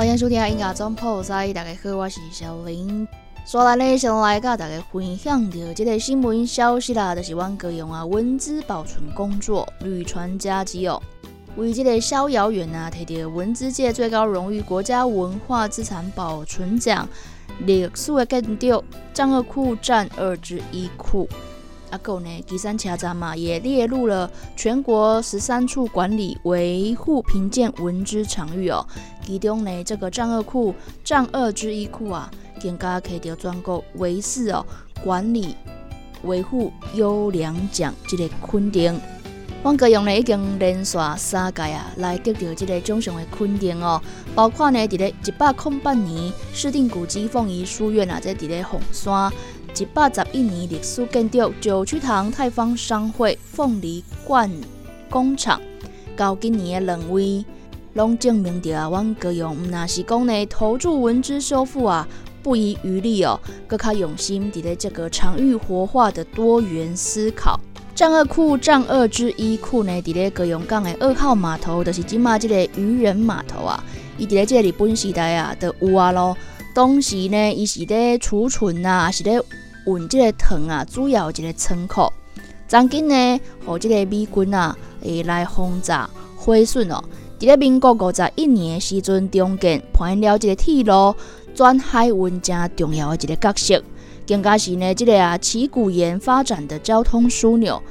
欢迎收听音乐总破塞，大家好，我是小林。刷来呢，先来甲大家分享到这个新闻消息啦，就是阮各用啊文字保存工作屡传佳绩哦。为这个逍遥远啊，摕到文字界最高荣誉国家文化资产保存奖，历史的建筑藏二库占二之一库。啊，够呢，吉山车站嘛，也列入了全国十三处管理维护评鉴文资场域哦。其中呢，这个藏二库藏二之一库啊，更加可以得专购维四哦管理维护优良奖这个肯定。阮个用呢已经连续三届啊，来得到这个奖项的肯定哦。包括呢，伫咧一百空八年，市定古迹凤仪书院啊，在伫咧凤山。一百十一年历史建筑九曲堂泰方商会凤梨罐工厂，到今年的两位，拢证明着啊，阮各用毋那是讲呢，投注文资修复啊，不遗余力哦，更较用心伫咧这个场域活化的多元思考。战二库战二之一库呢，伫咧各用港的二号码头，就是即嘛即个渔人码头啊，伊伫咧即个日本时代啊，的有啊咯。当时呢，伊是咧储存啊，是咧运即个糖啊，主要一个仓库。曾经呢，互即个美军啊，会来轰炸毁损哦。伫咧民国五十一年的时阵，中建扮演了即个铁路转海运正重要的一个角色，更加是呢，即个啊，旗鼓岩发展的交通枢纽。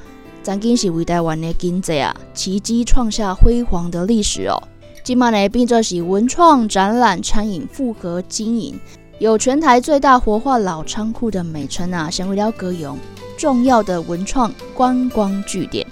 曾经是为台湾的经济啊，奇迹创下辉煌的历史哦。今嘛呢，变作是文创展览、餐饮复合经营，有全台最大活化老仓库的美称啊，成为了各有重要的文创观光据点。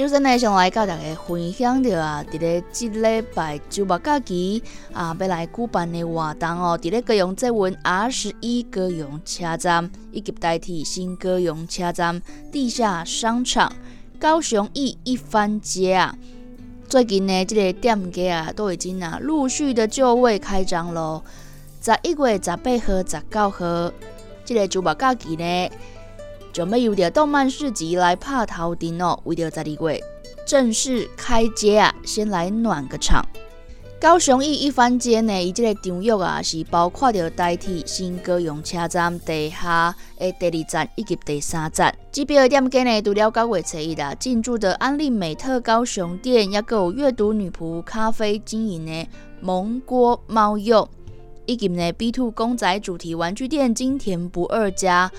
首先呢，想来甲大家分享着啊，伫咧即礼拜周末假期啊，要来举办的活动哦。伫咧高雄这文 R 十一高雄车站，以及代替新高雄车站地下商场高雄义一番街啊。最近呢，即个店家啊，都已经啊陆续的就位开张咯。十一月十八号、十九号，即个周末假期呢。准备有着动漫市集来拍头阵哦，为了十二月正式开街啊，先来暖个场。高雄一一番街呢，伊即个场域啊，是包括着代替新高雄车站地下的第二站以及第三站。这边的店家呢，除了九月初一啦，进驻的安利美特高雄店，也有阅读女仆咖啡经营的蒙锅猫肉，以及呢 B Two 公仔主题玩具店金田不二家。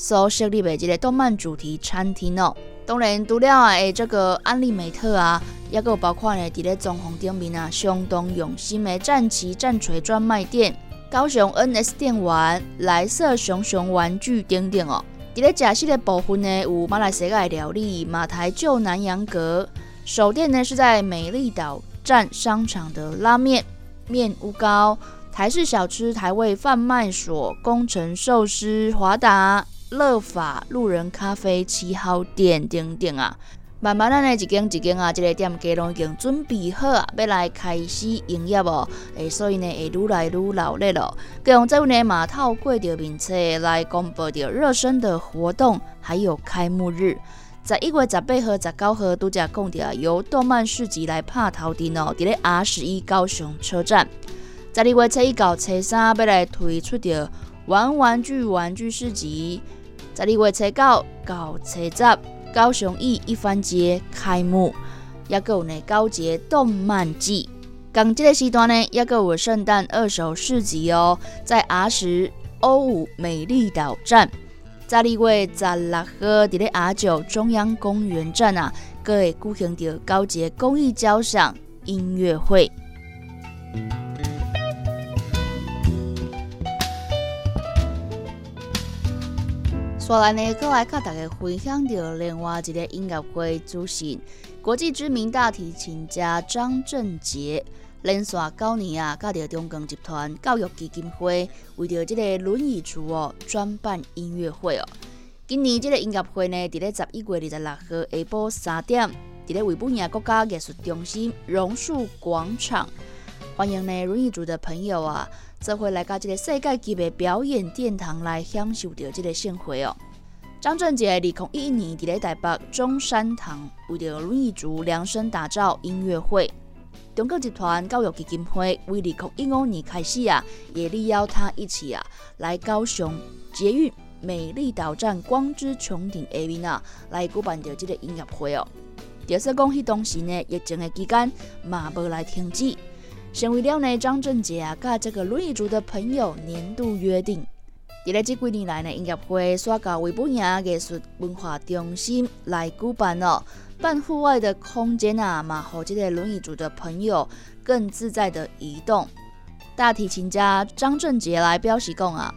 所设立的这个动漫主题餐厅哦，当然除了诶这个安利美特啊，也有包括呢伫咧中红顶面啊相当用心的战旗战锤专卖店、高雄 NS 电玩、来色熊熊玩具等等哦。伫咧食食的部分呢，有马来西亚料理马台旧南洋阁，首店呢是在美丽岛站商场的拉面面屋糕、台式小吃台味贩卖所、工程寿司华达。乐法路人咖啡七号店等等啊，慢慢的，一间一间啊，这个店家拢已经准备好啊，要来开始营业哦。诶，所以呢，会愈来愈热烈咯。各用这位呢，马套过着名册来公布着热身的活动，还有开幕日，在一月十八号、十九号都在讲着由动漫市集来拍头阵哦，伫咧 R 十一高雄车站。十二月初一到初三要来推出着玩玩具玩具市集。十二月初九到初十，高雄义一番节开幕，也有呢高节动漫季。港这个时段呢，也有圣诞二手市集哦，在 R 十欧五美丽岛站。十二月十六号，伫咧 R 九中央公园站啊，各会举行着高洁公益交响音乐会。来呢，过来甲大家分享到另外一个音乐会主席，国际知名大提琴家张振杰。连续九年啊，甲着中共集团教育基金会为着即个轮椅族哦，专办音乐会哦。今年即个音乐会呢，伫咧十一月二十六号下晡三点，伫咧维吾尔国家艺术中心榕树广场，欢迎呢轮椅族的朋友啊，做伙来到这个世界级的表演殿堂来享受着这个盛会哦。张震杰二零一一年伫咧台北中山堂为着轮椅族量身打造音乐会。中国集团教育基金会为二零一五年开始啊，也力邀他一起啊，来高雄捷运美丽岛站光之穹顶 A V 啊，来举办着这个音乐会哦。特色讲，迄当时呢，疫情的期间嘛无来停止。成为了呢，张振杰啊，甲这个轮椅族的朋友年度约定，伫咧这几年来呢，音乐会刷到维吾尔艺术文化中心来举办哦。半户外的空间啊，嘛，好这个轮椅族的朋友更自在的移动。大提琴家张振杰来表示讲啊，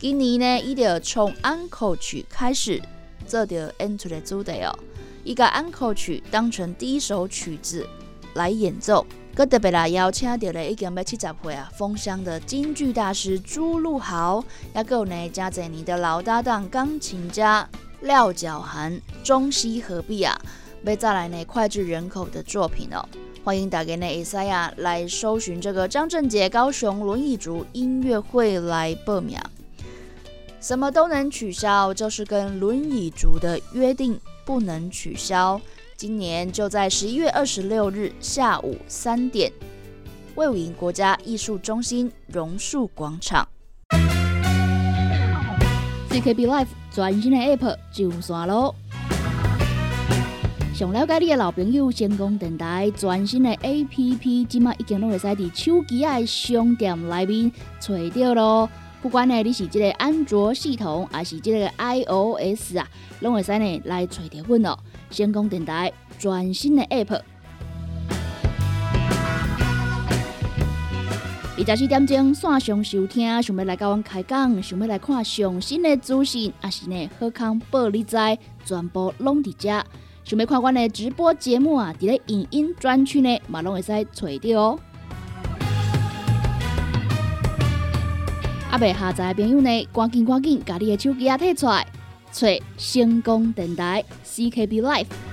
今年呢，伊就从安可曲开始做着 Enter 的主题哦，伊把安可曲当成第一首曲子来演奏。佮特别来邀请到了已经要七十岁啊，封箱的京剧大师朱露豪，也有呢加在你的老搭档钢琴家廖角涵，中西合璧啊。要再来呢脍炙人口的作品哦，欢迎打给呢会使啊来搜寻这个张振杰高雄轮椅族音乐会来报名。什么都能取消，就是跟轮椅族的约定不能取消。今年就在十一月二十六日下午三点，魏武营国家艺术中心榕树广场。CKB Life 全新的 App 上线喽！想了解你的老朋友，先锋电台全新的 A P P，即马已经都会使伫手机爱商店内面找到咯。不管呢你是即个安卓系统，还是即个 I O S 啊，拢会使呢来找到阮哦。先锋电台全新的 App，二十四点钟线上收听，想要来跟阮开讲，想要来看上新的资讯，还是呢好康报你知，全部拢伫遮。想要看阮的直播节目啊，伫咧影音专区呢，嘛拢会使找到哦。阿未下载的朋友呢，赶紧赶紧，把你的手机啊摕出来，找成功电台 CKB Life。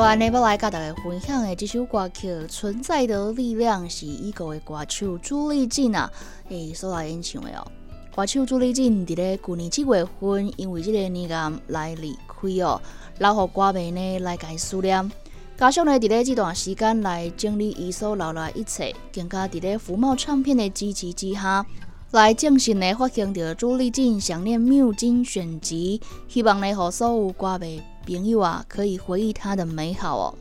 所以呢，要来甲大家分享的这首歌曲《存在的力量》是伊个的歌手朱丽静啊，诶所来演唱的哦。歌手朱丽静伫咧去年七月份，因为这个年癌来离开哦，留互歌迷呢来伊思念。加上呢，伫咧这段时间来整理伊所留来一切，更加伫咧福茂唱片的支持之下，来正式呢发行着朱丽静想念缪精选集，希望呢，和所有歌迷。朋友啊，可以回忆他的美好哦。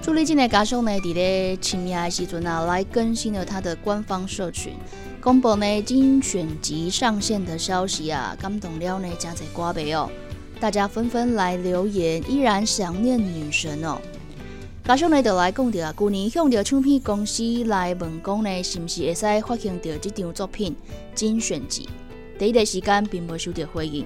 朱丽静的家乡呢，伫咧清明的时阵啊，来更新了他的官方社群，公布呢精选集上线的消息啊，感动了呢真侪歌迷哦，大家纷纷来留言，依然想念女神哦。家乡呢就来讲着啊，去年向着唱片公司来问讲呢，是毋是会使发行着这张作品精选集？第一个时间并无收到回应，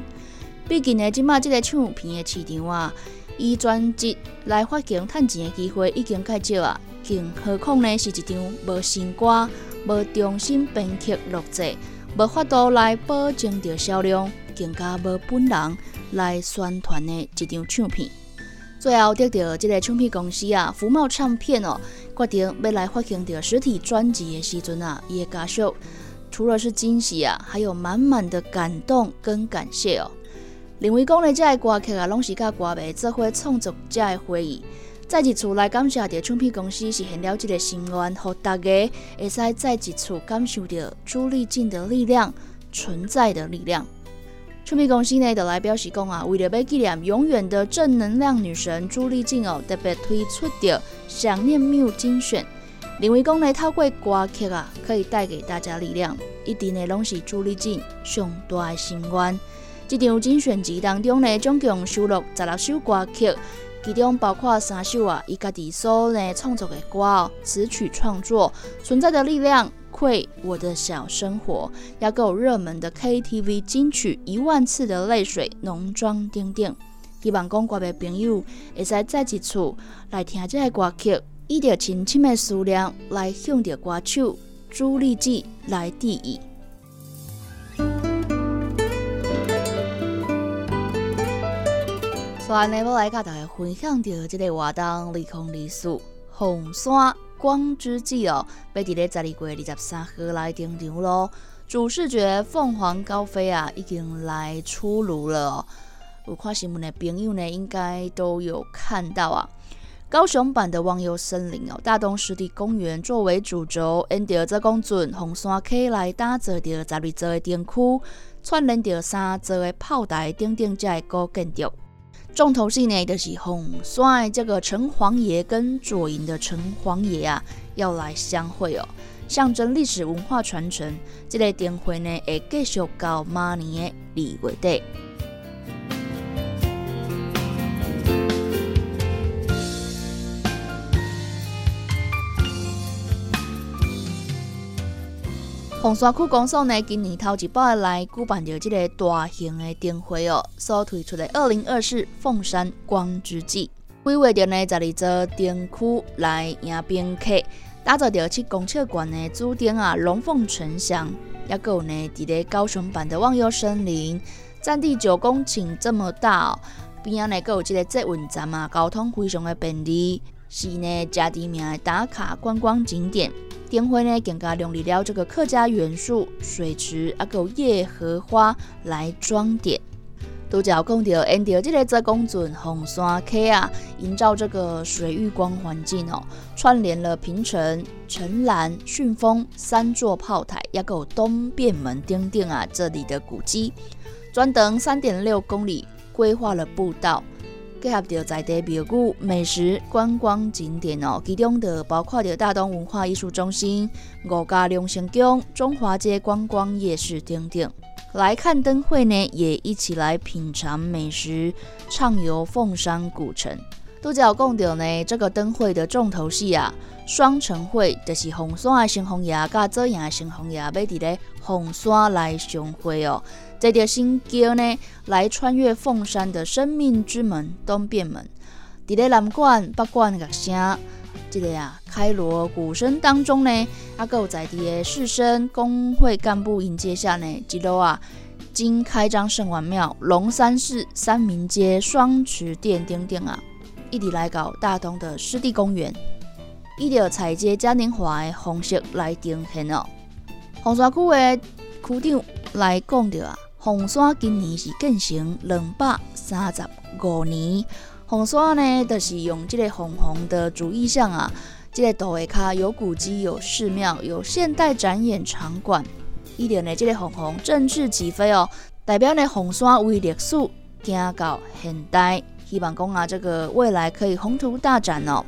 毕竟呢，即马即个唱片的市场啊，以专辑来发行赚钱的机会已经较少啊，更何况呢是一张无新歌、无重新编曲录制、无法度来保证着销量，更加无本人来宣传的一张唱片。最后得到即个唱片公司啊，福茂唱片哦，决定要来发行着实体专辑的时阵啊，伊的家属。除了是惊喜啊，还有满满的感动跟感谢哦。另外讲呢，这个歌曲啊，拢是甲歌迷做伙创作者的回忆。再一次来感谢着唱片公司实现了这个心愿，互大家会使再一次感受到朱丽静的力量存在的力量。唱片公司呢，就来表示讲啊，为了要纪念永远的正能量女神朱丽静哦，特别推出着想念缪精选。另外讲呢，透过歌曲啊，可以带给大家力量，一定呢拢是朱丽静上大的心愿。这张精选集当中呢，总共收录十六首歌曲。其中包括三首啊，伊家己所呢创作的歌哦，词曲创作存在的力量，愧我的小生活，也够热门的 KTV 金曲一万次的泪水，浓妆等等。希望讲歌的朋友会使再一次来听这个歌曲，以着深深的思念来向着歌手朱丽静来致意。所以呢，要来甲大家分享到这个活动离空离数红山光之际哦，要伫咧十二月二十三号来登场咯。主视觉凤凰高飞啊，已经来出炉了。有看新闻的朋友呢，应该都有看到啊。高雄版的忘忧森林哦，大东湿地公园作为主轴，沿着这公准红山溪来打造着十二座的灯区，串联着三座的炮台等等这个建筑。重头戏呢，就是红帅这个城隍爷跟左营的城隍爷啊，要来相会哦，象征历史文化传承。这个灯会呢，会继续到明年的二月底。红山区公所呢，今年头一摆来举办着这个大型的灯会哦，所推出的二零二四凤山光之季，规划着呢十二座灯区来迎宾客，打造着七公尺高的主灯啊，龙凤呈祥。也有呢，伫咧高雄版的忘忧森林，占地九公顷这么大哦，边啊呢，佮有这个捷运站啊，交通非常的便利，是呢，加知名的打卡观光景点。灯会呢更加用力了这个客家元素，水池啊，有夜荷花来装点。都叫讲到，沿着这个泽公圳红山溪啊，营造这个水域光环境哦，串联了平城、城南、顺丰三座炮台，也有东便门等等啊，这里的古迹，专等三点六公里规划了步道。结合着在地庙宇、美食、观光景点哦，其中的包括着大东文化艺术中心、五家龙兴宫、中华街观光夜市等等。来看灯会呢，也一起来品尝美食，畅游凤山古城。拄则有讲到呢，这个灯会的重头戏啊，双城会就是红山的新红爷甲这样的新红爷要伫咧红山来相会哦。这条新桥呢，来穿越凤山的生命之门东便门，伫咧南馆、北馆乐声，这个啊开锣鼓声当中呢，啊，有在地的士绅、工会干部迎接下呢，一路啊，经开张圣王庙、龙山寺、三明街、双池店等等啊，一直来到大东的湿地公园，一条采接嘉年华的方式来呈现哦。红山区的区长来讲着啊。红山今年是建成两百三十五年，红山呢，就是用这个红红的主意象啊，这个岛下卡有古迹、有寺庙、有现代展演场馆，一点呢，这个红红正式起飞哦，代表呢红山为历史行到现代，希望讲啊，这个未来可以宏图大展哦。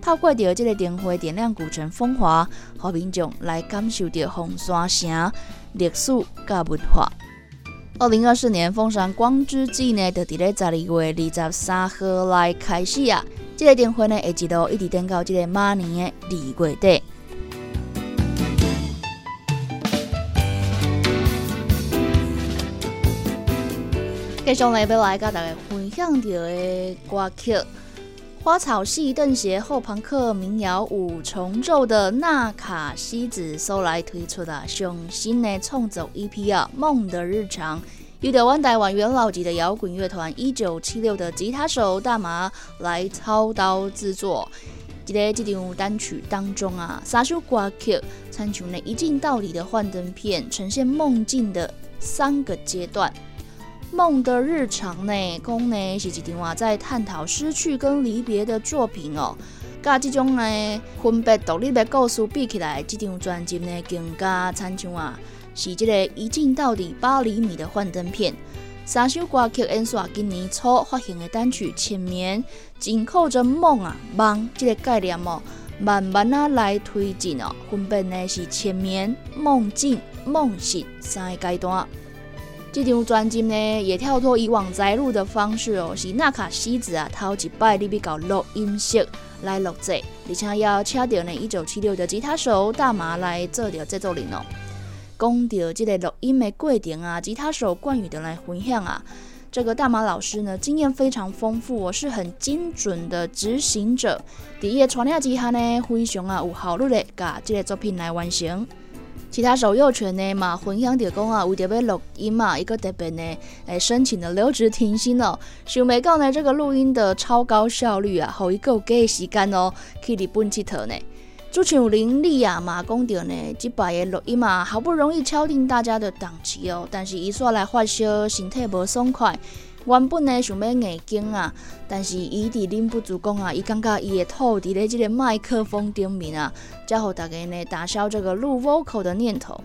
透过着这个灯会点亮古城风华，和民众来感受着红山城历史甲文化。二零二四年凤山光之季呢，就伫咧十二月二十三号来开始啊。这个灯会呢，会一路一直等到这个马年的二月底。继续来要来甲大家分享到的歌曲，花草系邓鞋后朋克民谣五重奏的纳卡西子收来推出的上新的创作 EP 啊，《梦的日常》。由台湾台湾元老级的摇滚乐团一九七六的吉他手大麻来操刀制作。在这张单曲当中啊，三首歌曲参照呢一镜到底的幻灯片，呈现梦境的三个阶段。梦的日常呢，讲呢是一张啊在探讨失去跟离别的作品哦。甲这种呢分别独立的故事比起来，这张专辑呢更加参像啊，是这个一镜到底八厘米的幻灯片。三首歌曲演刷今年初发行的单曲《前面》，紧扣着梦啊梦这个概念哦，慢慢啊来推进哦。分别呢是前面、梦境、梦醒三个阶段。这张专辑呢，也跳脱以往摘录的方式哦，是纳卡西子啊头一摆你比较录音室来录制，而且要请到呢一九七六的吉他手大麻来做着制作人哦。讲到这个录音的过程啊，吉他手冠宇的来分享啊，这个大麻老师呢经验非常丰富，我是很精准的执行者，第一传下之下呢，非常啊有效率的把这个作品来完成。其他手幼权呢嘛，分享着讲啊，为着要录音嘛，一个特别呢，诶，申请的留职停薪哦。想袂到呢，这个录音的超高效率啊，好一个给时间哦，去日本佚佗呢。就像林丽啊嘛，讲着呢，即摆的录音嘛，好不容易敲定大家的档期哦，但是伊煞来发烧，身体无爽快。原本呢想要硬经啊，但是伊伫忍不住讲啊，伊感觉伊的吐伫咧即个麦克风顶面啊，才互大家呢打消这个录 vocal 的念头。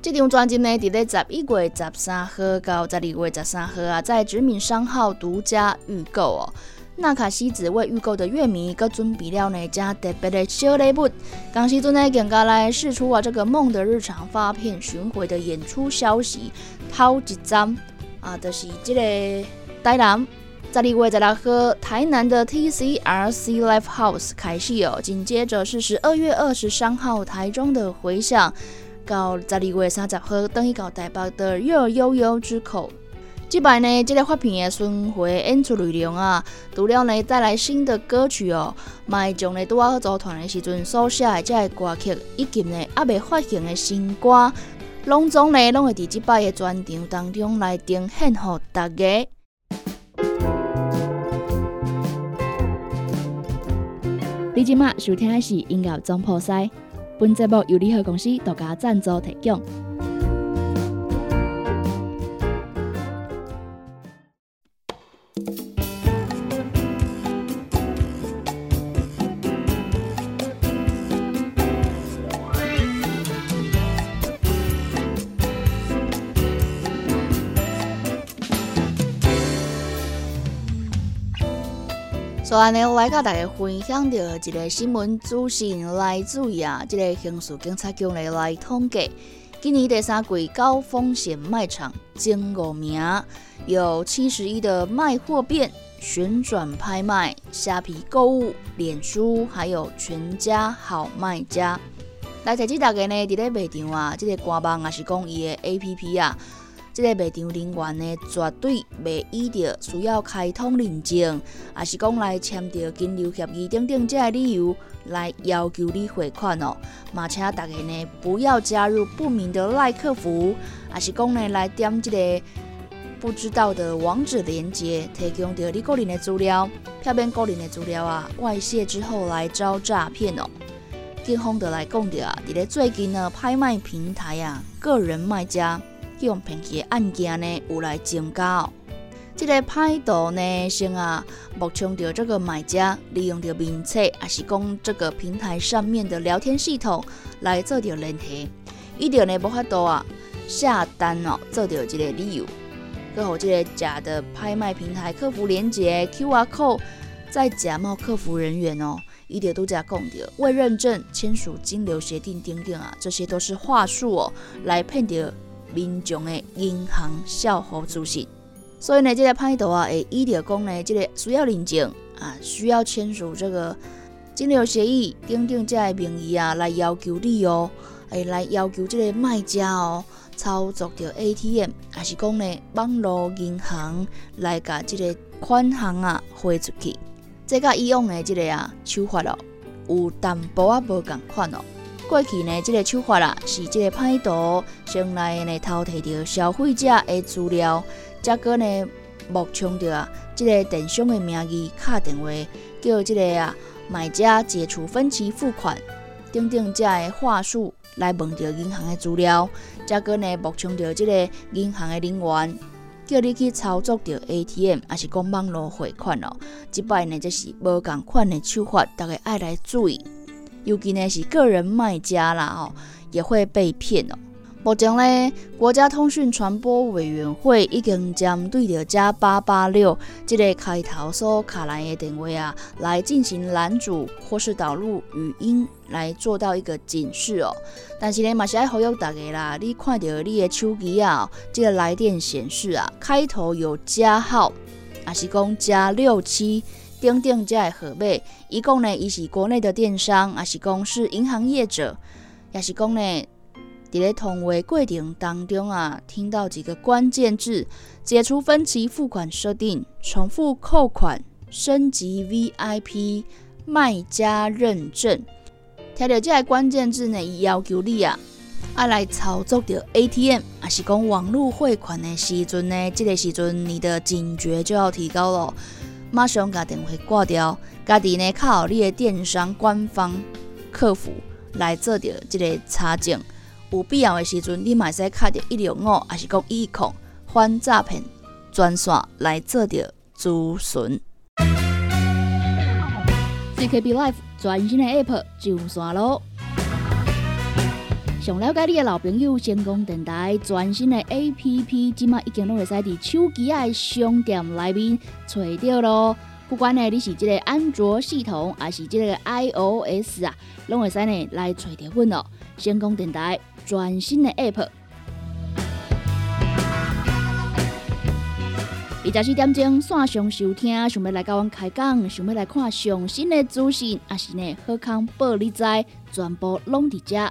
这张专辑呢，伫咧十一月十三号到十二月十三号啊，在殖民商号独家预购哦。纳卡西子为预购的乐迷，搁准备了呢加特别的小礼物。当时阵呢，更加来试出啊这个梦的日常发片巡回的演出消息，头一张。啊，就是这个台南，十二月十六号台南的 TCRC Live House 开始哦，紧接着是十二月二十三号台中的回响，到十二月三十号等于到台北的热悠悠之口。这摆呢，这个发片的巡回演出内容啊，除了呢带来新的歌曲哦，卖将呢拄啊组团的时阵所写的这个歌曲，以及呢还未发行的新歌。拢总呢，拢会伫即摆的专场当中来呈现给大家。你即马收听的是音乐总破塞，本节目由联合公司独家赞助提供。所以呢，来甲大家分享着一个新闻资讯，来自于啊，这个刑事警察局呢来统计，今年第三季高风险卖场前五名有七十一的卖货变、旋转拍卖、虾皮购物、脸书，还有全家好卖家。来提醒大家呢，伫咧卖场啊，这个官网也是讲伊的 A P P 啊。这个卖场人员呢，绝对袂依着需要开通认证，也是讲来签订金流协议等等这个理由来要求你汇款哦。嘛，请大家呢不要加入不明的赖客服，也是讲呢来点这个不知道的网址链接，提供着你个人的资料，漂边个人的资料啊外泄之后来招诈骗哦。警方的来讲着啊，伫咧最近呢拍卖平台啊，个人卖家。用骗去的案件呢，有来增加哦。这个歹徒呢，先啊，目前着这个买家利用着名册，也是讲这个平台上面的聊天系统来做着联系，伊着呢无法度啊下单哦，做着这个理由，搁好这个假的拍卖平台客服连接 QR code，再假冒客服人员哦，伊着都在讲着未认证签署金流协定等等啊，这些都是话术哦，来骗着。民众的银行销户资讯，所以呢，这个歹徒啊，会依照讲呢，这个需要认证啊，需要签署这个金流协议，等等这个名义啊，来要求你哦，会来要求这个卖家哦，操作着 ATM，还是讲呢，网络银行来甲这个款项啊汇出去，这甲以往的这个啊手法咯，有淡薄啊无共款哦。过去呢，这个手法啦，是这个歹徒先来呢偷摕到消费者的资料，再个呢冒充着啊，这个电商的名义敲电话，叫这个啊买家解除分期付款，等等这的话术来问着银行的资料，再个呢冒充着这个银行的人员，叫你去操作着 ATM，还是讲网络汇款哦。即摆呢，这是无共款的手法，大家爱来注意。尤其呢是个人卖家啦哦，也会被骗哦。目前呢，国家通讯传播委员会已经针对着加八八六这个开头所卡来的电话啊，来进行拦阻或是导入语音来做到一个警示哦。但是呢，嘛是爱呼吁大家啦，你看到你的手机啊，这个来电显示啊，开头有加号，还是讲加六七，等等这个号码，一共呢，伊是国内的电商，还是讲是银行业者，也是讲呢？伫咧通话过程当中啊，听到几个关键字：解除分期付款设定、重复扣款、升级 VIP、卖家认证。听到这个关键字呢，伊要求你啊，爱来操作着 ATM，还是讲网络汇款的时阵呢？这个时阵你的警觉就要提高了，马上把电话挂掉，家己呢靠你的电商官方客服来做着这个查证。有必要的时阵，你嘛使卡着一六五，还是讲一控反诈骗专线来做着咨询。CKB Life 全新的 App 上线咯！想了解你的老朋友，成功电台全新的 App，即马已经拢会使伫手机的商店内面找到咯。不管呢你是即个安卓系统，还是即个 iOS 啊，拢会使呢来找着阮哦。成功电台。全新的 App，二十四点钟线上收听，想要来跟阮开讲，想要来看上新的资讯，还是呢好康报你知，全部拢伫遮。